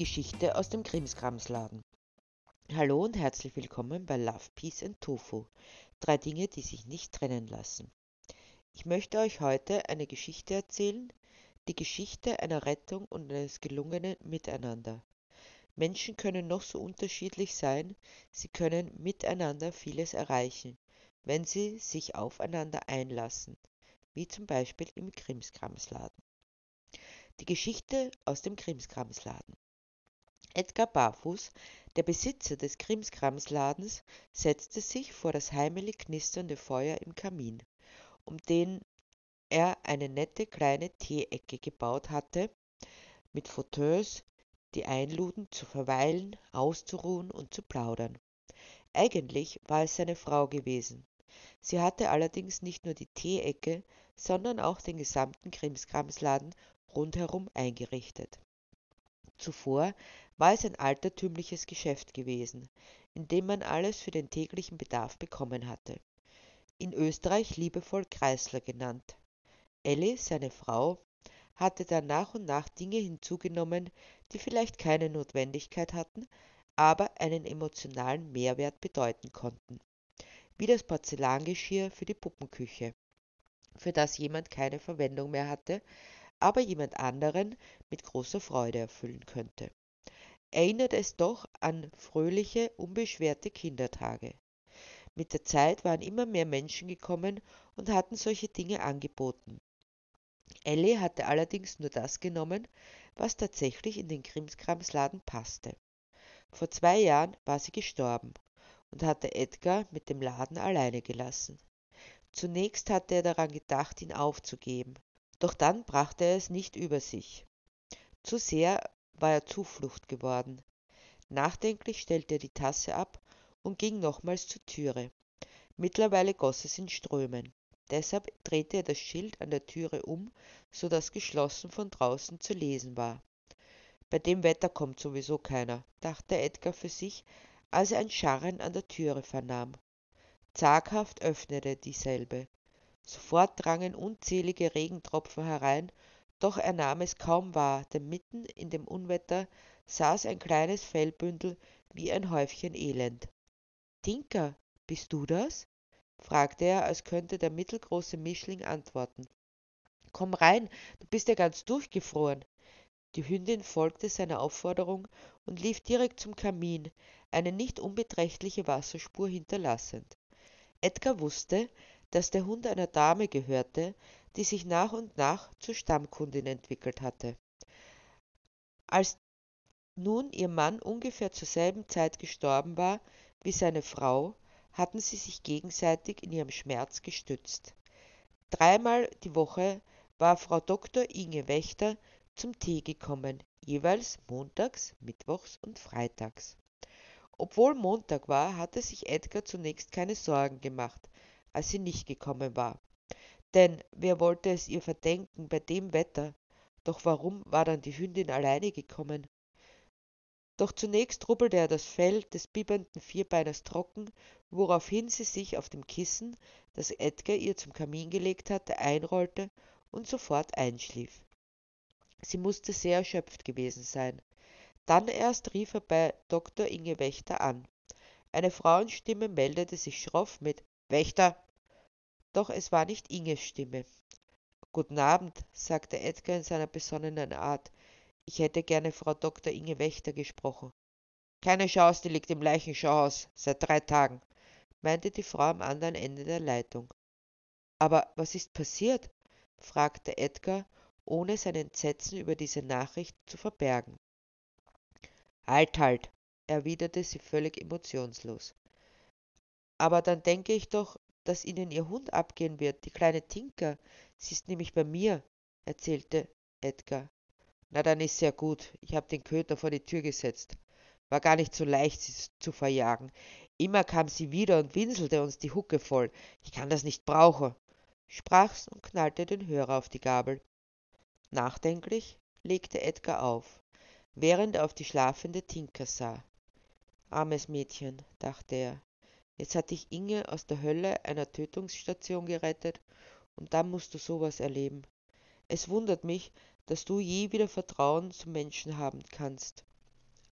Geschichte aus dem Krimskramsladen. Hallo und herzlich willkommen bei Love, Peace and Tofu. Drei Dinge, die sich nicht trennen lassen. Ich möchte euch heute eine Geschichte erzählen, die Geschichte einer Rettung und eines gelungenen Miteinander. Menschen können noch so unterschiedlich sein, sie können miteinander vieles erreichen, wenn sie sich aufeinander einlassen, wie zum Beispiel im Krimskramsladen. Die Geschichte aus dem Krimskramsladen. Edgar Barfuß, der Besitzer des Krimskramsladens, setzte sich vor das heimelig knisternde Feuer im Kamin, um den er eine nette kleine Teeecke gebaut hatte, mit Fauteuils, die einluden, zu verweilen, auszuruhen und zu plaudern. Eigentlich war es seine Frau gewesen. Sie hatte allerdings nicht nur die Teeecke, sondern auch den gesamten Krimskramsladen rundherum eingerichtet. Zuvor war es ein altertümliches Geschäft gewesen, in dem man alles für den täglichen Bedarf bekommen hatte. In Österreich liebevoll Kreisler genannt. Elli, seine Frau, hatte dann nach und nach Dinge hinzugenommen, die vielleicht keine Notwendigkeit hatten, aber einen emotionalen Mehrwert bedeuten konnten, wie das Porzellangeschirr für die Puppenküche, für das jemand keine Verwendung mehr hatte, aber jemand anderen mit großer Freude erfüllen könnte erinnert es doch an fröhliche, unbeschwerte Kindertage. Mit der Zeit waren immer mehr Menschen gekommen und hatten solche Dinge angeboten. Ellie hatte allerdings nur das genommen, was tatsächlich in den Krimskramsladen passte. Vor zwei Jahren war sie gestorben und hatte Edgar mit dem Laden alleine gelassen. Zunächst hatte er daran gedacht, ihn aufzugeben, doch dann brachte er es nicht über sich. Zu sehr war er Zuflucht geworden. Nachdenklich stellte er die Tasse ab und ging nochmals zur Türe. Mittlerweile goss es in Strömen. Deshalb drehte er das Schild an der Türe um, so dass geschlossen von draußen zu lesen war. Bei dem Wetter kommt sowieso keiner, dachte Edgar für sich, als er ein Scharren an der Türe vernahm. Zaghaft öffnete dieselbe. Sofort drangen unzählige Regentropfen herein doch er nahm es kaum wahr, denn mitten in dem Unwetter saß ein kleines Fellbündel wie ein Häufchen Elend. Tinker, bist du das? fragte er, als könnte der mittelgroße Mischling antworten. Komm rein, du bist ja ganz durchgefroren. Die Hündin folgte seiner Aufforderung und lief direkt zum Kamin, eine nicht unbeträchtliche Wasserspur hinterlassend. Edgar wusste, dass der Hund einer Dame gehörte, die sich nach und nach zur Stammkundin entwickelt hatte. Als nun ihr Mann ungefähr zur selben Zeit gestorben war wie seine Frau, hatten sie sich gegenseitig in ihrem Schmerz gestützt. Dreimal die Woche war Frau Dr. Inge Wächter zum Tee gekommen, jeweils montags, mittwochs und freitags. Obwohl Montag war, hatte sich Edgar zunächst keine Sorgen gemacht, als sie nicht gekommen war. Denn wer wollte es ihr verdenken bei dem Wetter? Doch warum war dann die Hündin alleine gekommen? Doch zunächst rubbelte er das Fell des bibbernden Vierbeiners trocken, woraufhin sie sich auf dem Kissen, das Edgar ihr zum Kamin gelegt hatte, einrollte und sofort einschlief. Sie musste sehr erschöpft gewesen sein. Dann erst rief er bei Dr. Inge Wächter an. Eine Frauenstimme meldete sich schroff mit Wächter, doch es war nicht Inges Stimme. Guten Abend, sagte Edgar in seiner besonnenen Art. Ich hätte gerne Frau Dr. Inge Wächter gesprochen. Keine Chance, die liegt im Leichenschauhaus seit drei Tagen, meinte die Frau am anderen Ende der Leitung. Aber was ist passiert? fragte Edgar, ohne sein Entsetzen über diese Nachricht zu verbergen. Halt, halt, erwiderte sie völlig emotionslos. Aber dann denke ich doch, dass ihnen ihr Hund abgehen wird, die kleine Tinker. Sie ist nämlich bei mir, erzählte Edgar. Na, dann ist sehr gut. Ich habe den Köter vor die Tür gesetzt. War gar nicht so leicht, sie zu verjagen. Immer kam sie wieder und winselte uns die Hucke voll. Ich kann das nicht brauchen, sprach's und knallte den Hörer auf die Gabel. Nachdenklich legte Edgar auf, während er auf die schlafende Tinker sah. Armes Mädchen, dachte er, Jetzt hat dich Inge aus der Hölle einer Tötungsstation gerettet und dann musst du sowas erleben. Es wundert mich, dass du je wieder Vertrauen zum Menschen haben kannst.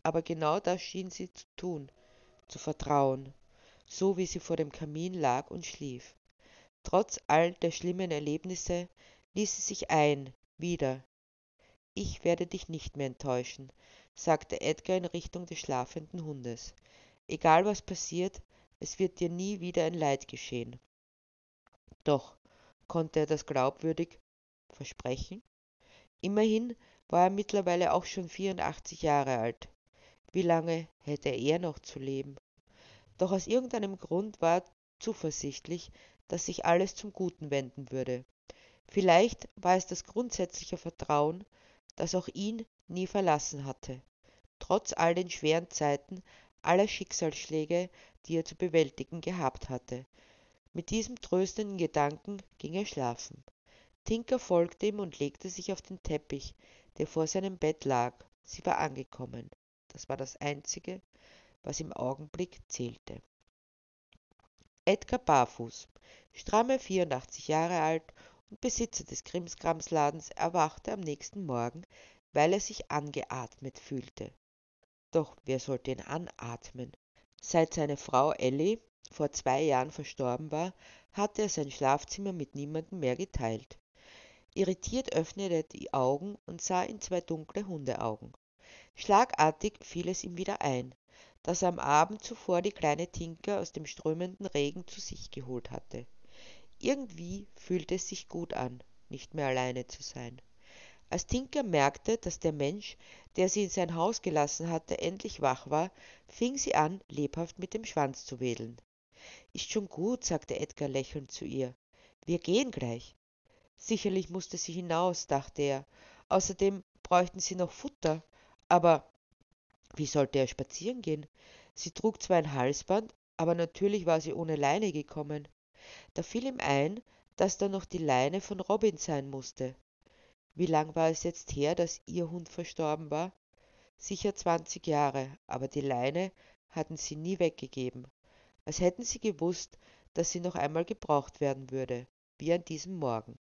aber genau das schien sie zu tun, zu vertrauen, so wie sie vor dem Kamin lag und schlief. Trotz all der schlimmen Erlebnisse ließ sie sich ein, wieder. Ich werde dich nicht mehr enttäuschen, sagte Edgar in Richtung des schlafenden Hundes. Egal was passiert, es wird dir nie wieder ein Leid geschehen. Doch konnte er das glaubwürdig versprechen? Immerhin war er mittlerweile auch schon 84 Jahre alt. Wie lange hätte er noch zu leben? Doch aus irgendeinem Grund war er zuversichtlich, dass sich alles zum Guten wenden würde. Vielleicht war es das grundsätzliche Vertrauen, das auch ihn nie verlassen hatte, trotz all den schweren Zeiten, aller Schicksalsschläge, die er zu bewältigen gehabt hatte. Mit diesem tröstenden Gedanken ging er schlafen. Tinker folgte ihm und legte sich auf den Teppich, der vor seinem Bett lag. Sie war angekommen. Das war das Einzige, was im Augenblick zählte. Edgar Barfuß, stramme 84 Jahre alt und Besitzer des Krimskramsladens, erwachte am nächsten Morgen, weil er sich angeatmet fühlte. Doch wer sollte ihn anatmen? Seit seine Frau Ellie vor zwei Jahren verstorben war, hatte er sein Schlafzimmer mit niemandem mehr geteilt. Irritiert öffnete er die Augen und sah in zwei dunkle Hundeaugen. Schlagartig fiel es ihm wieder ein, dass er am Abend zuvor die kleine Tinker aus dem strömenden Regen zu sich geholt hatte. Irgendwie fühlte es sich gut an, nicht mehr alleine zu sein. Als Tinker merkte, dass der Mensch, der sie in sein Haus gelassen hatte, endlich wach war, fing sie an, lebhaft mit dem Schwanz zu wedeln. Ist schon gut, sagte Edgar lächelnd zu ihr. Wir gehen gleich. Sicherlich musste sie hinaus, dachte er. Außerdem bräuchten sie noch Futter. Aber wie sollte er spazieren gehen? Sie trug zwar ein Halsband, aber natürlich war sie ohne Leine gekommen. Da fiel ihm ein, dass da noch die Leine von Robin sein musste. Wie lang war es jetzt her, dass ihr Hund verstorben war? Sicher zwanzig Jahre, aber die Leine hatten sie nie weggegeben, als hätten sie gewusst, dass sie noch einmal gebraucht werden würde, wie an diesem Morgen.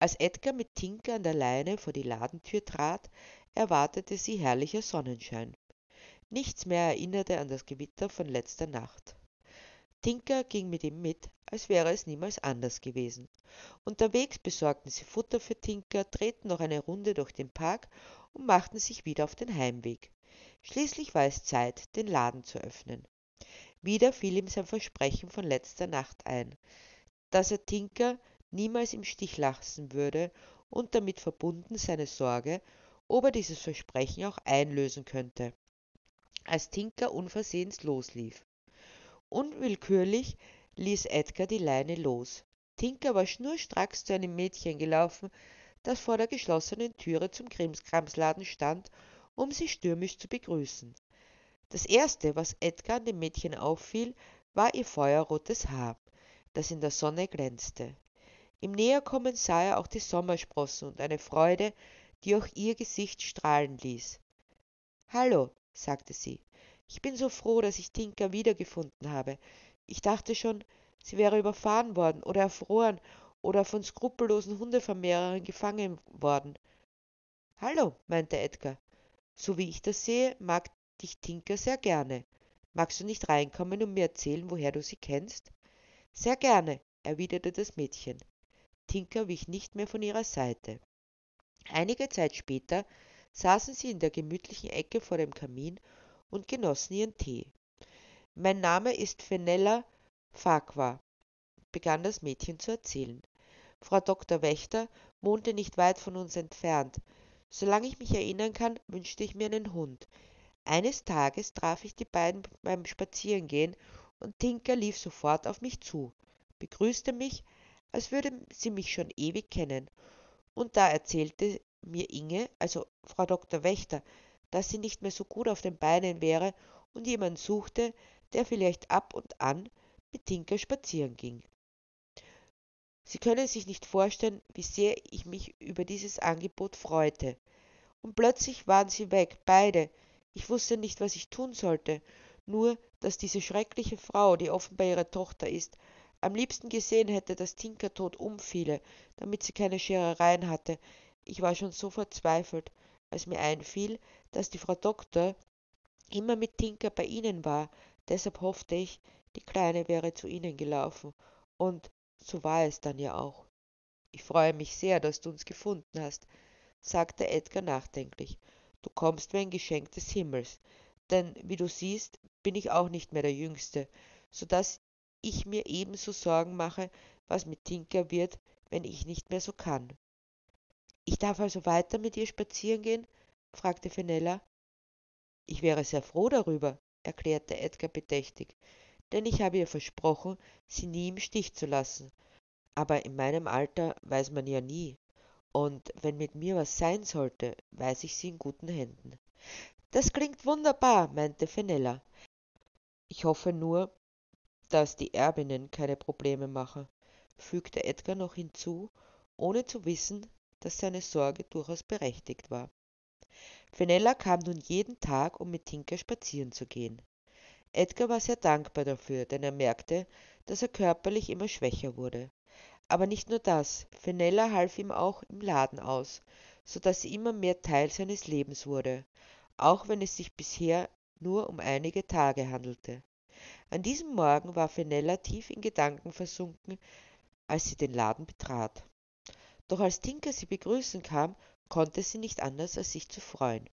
Als Edgar mit Tinker an der Leine vor die Ladentür trat, erwartete sie herrlicher Sonnenschein. Nichts mehr erinnerte an das Gewitter von letzter Nacht. Tinker ging mit ihm mit, als wäre es niemals anders gewesen. Unterwegs besorgten sie Futter für Tinker, drehten noch eine Runde durch den Park und machten sich wieder auf den Heimweg. Schließlich war es Zeit, den Laden zu öffnen. Wieder fiel ihm sein Versprechen von letzter Nacht ein, dass er Tinker niemals im Stich lassen würde und damit verbunden seine Sorge, ob er dieses Versprechen auch einlösen könnte. Als Tinker unversehens loslief. Unwillkürlich ließ Edgar die Leine los. Tinker war schnurstracks zu einem Mädchen gelaufen, das vor der geschlossenen Türe zum Krimskramsladen stand, um sie stürmisch zu begrüßen. Das erste, was Edgar an dem Mädchen auffiel, war ihr feuerrotes Haar, das in der Sonne glänzte. Im Näherkommen sah er auch die Sommersprossen und eine Freude, die auch ihr Gesicht strahlen ließ. Hallo, sagte sie, ich bin so froh, dass ich Tinka wiedergefunden habe. Ich dachte schon, sie wäre überfahren worden oder erfroren oder von skrupellosen Hundevermehrern gefangen worden. Hallo, meinte Edgar. So wie ich das sehe, mag dich Tinker sehr gerne. Magst du nicht reinkommen und mir erzählen, woher du sie kennst? Sehr gerne, erwiderte das Mädchen. Tinker wich nicht mehr von ihrer Seite. Einige Zeit später saßen sie in der gemütlichen Ecke vor dem Kamin und genossen ihren Tee. Mein Name ist Fenella Farquhar, begann das Mädchen zu erzählen. Frau Dr. Wächter wohnte nicht weit von uns entfernt. Solange ich mich erinnern kann, wünschte ich mir einen Hund. Eines Tages traf ich die beiden beim Spazierengehen und Tinker lief sofort auf mich zu, begrüßte mich, als würde sie mich schon ewig kennen. Und da erzählte mir Inge, also Frau Dr. Wächter, dass sie nicht mehr so gut auf den Beinen wäre und jemand suchte, der vielleicht ab und an mit Tinker spazieren ging. Sie können sich nicht vorstellen, wie sehr ich mich über dieses Angebot freute. Und plötzlich waren sie weg, beide. Ich wusste nicht, was ich tun sollte, nur, dass diese schreckliche Frau, die offenbar ihre Tochter ist, am liebsten gesehen hätte, dass Tinker tot umfiele, damit sie keine Scherereien hatte. Ich war schon so verzweifelt, als mir einfiel, dass die Frau Doktor immer mit Tinker bei Ihnen war. Deshalb hoffte ich, die Kleine wäre zu Ihnen gelaufen. Und so war es dann ja auch. Ich freue mich sehr, dass du uns gefunden hast, sagte Edgar nachdenklich. Du kommst wie ein Geschenk des Himmels, denn wie du siehst, bin ich auch nicht mehr der Jüngste, so dass ich mir ebenso Sorgen mache, was mit Tinker wird, wenn ich nicht mehr so kann. Ich darf also weiter mit ihr spazieren gehen? fragte Fenella. Ich wäre sehr froh darüber, erklärte Edgar bedächtig, denn ich habe ihr versprochen, sie nie im Stich zu lassen. Aber in meinem Alter weiß man ja nie. Und wenn mit mir was sein sollte, weiß ich sie in guten Händen. Das klingt wunderbar, meinte Fenella. Ich hoffe nur, dass die Erbinnen keine Probleme machen, fügte Edgar noch hinzu, ohne zu wissen, dass seine Sorge durchaus berechtigt war. Fenella kam nun jeden Tag, um mit Tinker spazieren zu gehen. Edgar war sehr dankbar dafür, denn er merkte, dass er körperlich immer schwächer wurde. Aber nicht nur das, Fenella half ihm auch im Laden aus, so dass sie immer mehr Teil seines Lebens wurde, auch wenn es sich bisher nur um einige Tage handelte. An diesem Morgen war Fenella tief in Gedanken versunken, als sie den Laden betrat. Doch als Tinker sie begrüßen kam, konnte sie nicht anders, als sich zu freuen.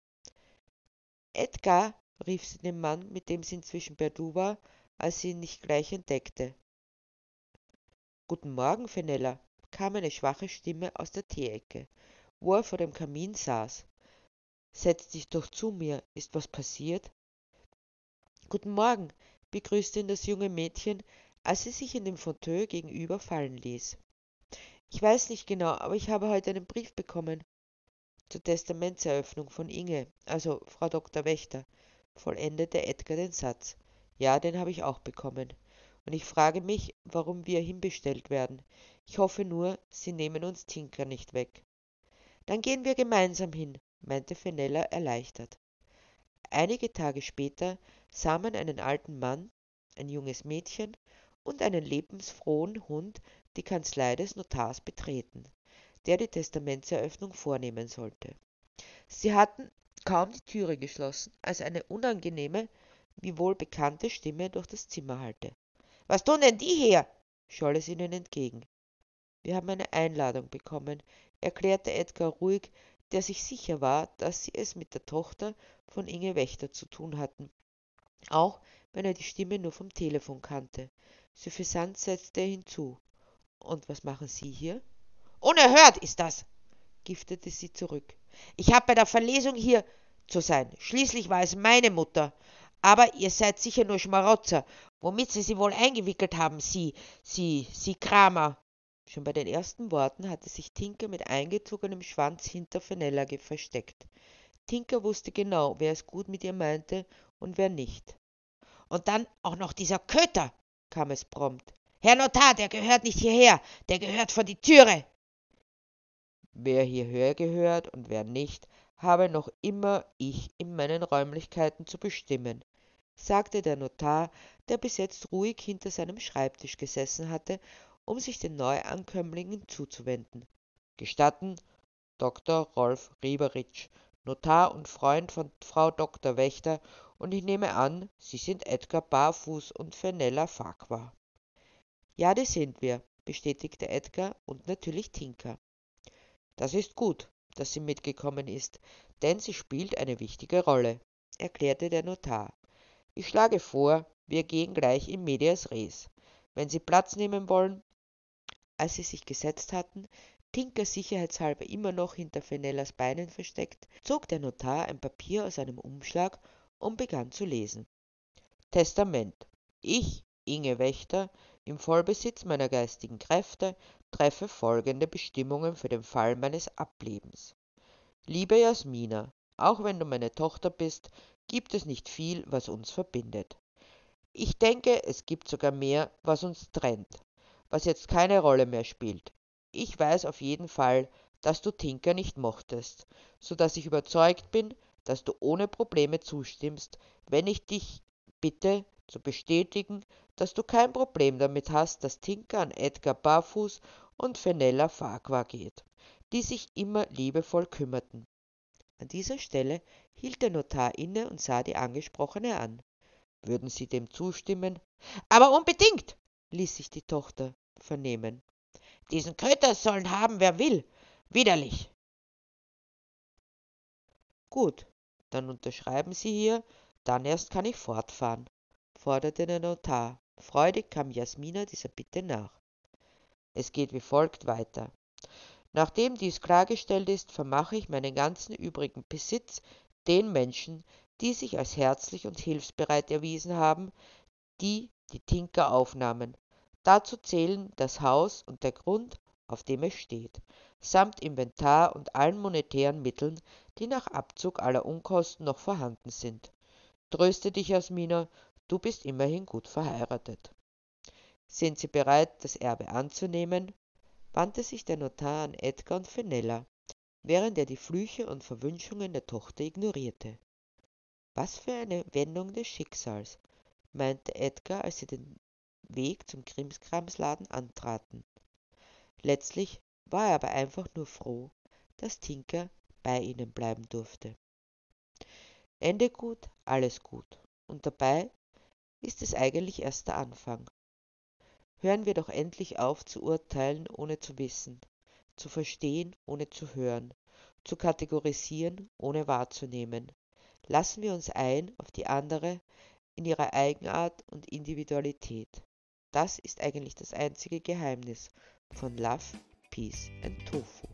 Edgar, rief sie dem Mann, mit dem sie inzwischen per Du war, als sie ihn nicht gleich entdeckte. Guten Morgen, Fenella, kam eine schwache Stimme aus der Teeecke, wo er vor dem Kamin saß. Setz dich doch zu mir, ist was passiert? Guten Morgen, begrüßte ihn das junge Mädchen, als sie sich in dem Fauteuil gegenüber fallen ließ. Ich weiß nicht genau, aber ich habe heute einen Brief bekommen. Zur Testamentseröffnung von Inge, also Frau Dr. Wächter, vollendete Edgar den Satz. Ja, den habe ich auch bekommen. Und ich frage mich, warum wir hinbestellt werden. Ich hoffe nur, Sie nehmen uns Tinker nicht weg. Dann gehen wir gemeinsam hin, meinte Fenella erleichtert. Einige Tage später sah man einen alten Mann, ein junges Mädchen und einen lebensfrohen Hund die Kanzlei des Notars betreten, der die Testamentseröffnung vornehmen sollte. Sie hatten kaum die Türe geschlossen, als eine unangenehme, wiewohl bekannte Stimme durch das Zimmer hallte. Was tun denn die hier? scholl es ihnen entgegen. Wir haben eine Einladung bekommen, erklärte Edgar ruhig, der sich sicher war, dass sie es mit der Tochter von Inge Wächter zu tun hatten auch wenn er die Stimme nur vom Telefon kannte. Suffisant setzte er hinzu. Und was machen Sie hier? Unerhört ist das, giftete sie zurück. Ich habe bei der Verlesung hier zu sein. Schließlich war es meine Mutter. Aber ihr seid sicher nur Schmarotzer. Womit sie sie wohl eingewickelt haben, Sie, Sie, Sie Kramer. Schon bei den ersten Worten hatte sich Tinker mit eingezogenem Schwanz hinter Fenella versteckt. Tinker wusste genau, wer es gut mit ihr meinte und wer nicht. Und dann auch noch dieser Köter, kam es prompt. Herr Notar, der gehört nicht hierher, der gehört vor die Türe. Wer hierher gehört und wer nicht, habe noch immer ich in meinen Räumlichkeiten zu bestimmen, sagte der Notar, der bis jetzt ruhig hinter seinem Schreibtisch gesessen hatte, um sich den Neuankömmlingen zuzuwenden. Gestatten, Dr. Rolf Rieberitsch, Notar und Freund von Frau Dr. Wächter, und ich nehme an, Sie sind Edgar Barfuß und Fenella Farquhar. Ja, die sind wir, bestätigte Edgar und natürlich Tinker. Das ist gut, dass sie mitgekommen ist, denn sie spielt eine wichtige Rolle, erklärte der Notar. Ich schlage vor, wir gehen gleich in medias res. Wenn Sie Platz nehmen wollen. Als sie sich gesetzt hatten, Tinker sicherheitshalber immer noch hinter Fenellas Beinen versteckt, zog der Notar ein Papier aus einem Umschlag und begann zu lesen. Testament. Ich, Inge Wächter, im Vollbesitz meiner geistigen Kräfte, treffe folgende Bestimmungen für den Fall meines Ablebens. Liebe Jasmina, auch wenn du meine Tochter bist, gibt es nicht viel, was uns verbindet. Ich denke, es gibt sogar mehr, was uns trennt, was jetzt keine Rolle mehr spielt. Ich weiß auf jeden Fall, dass du Tinker nicht mochtest, so dass ich überzeugt bin, dass du ohne Probleme zustimmst, wenn ich dich bitte zu bestätigen, dass du kein Problem damit hast, dass Tinker an Edgar Barfuß und Fenella Farquhar geht, die sich immer liebevoll kümmerten. An dieser Stelle hielt der Notar inne und sah die Angesprochene an. Würden Sie dem zustimmen? Aber unbedingt, ließ sich die Tochter vernehmen. Diesen Köter sollen haben, wer will. Widerlich. Gut, dann unterschreiben Sie hier, dann erst kann ich fortfahren, forderte der Notar. Freudig kam Jasmina dieser Bitte nach. Es geht wie folgt weiter. Nachdem dies klargestellt ist, vermache ich meinen ganzen übrigen Besitz den Menschen, die sich als herzlich und hilfsbereit erwiesen haben, die die Tinker aufnahmen. Dazu zählen das Haus und der Grund, auf dem es steht, samt Inventar und allen monetären Mitteln, die nach Abzug aller Unkosten noch vorhanden sind. Tröste dich, Jasmina, du bist immerhin gut verheiratet. Sind Sie bereit, das Erbe anzunehmen? wandte sich der Notar an Edgar und Fenella, während er die Flüche und Verwünschungen der Tochter ignorierte. Was für eine Wendung des Schicksals, meinte Edgar, als sie den Weg zum Krimskramsladen antraten. Letztlich war er aber einfach nur froh, dass Tinker bei ihnen bleiben durfte. Ende gut, alles gut. Und dabei ist es eigentlich erst der Anfang. Hören wir doch endlich auf zu urteilen, ohne zu wissen, zu verstehen, ohne zu hören, zu kategorisieren, ohne wahrzunehmen, lassen wir uns ein auf die andere in ihrer Eigenart und Individualität. Das ist eigentlich das einzige Geheimnis von Love, Peace and Tofu.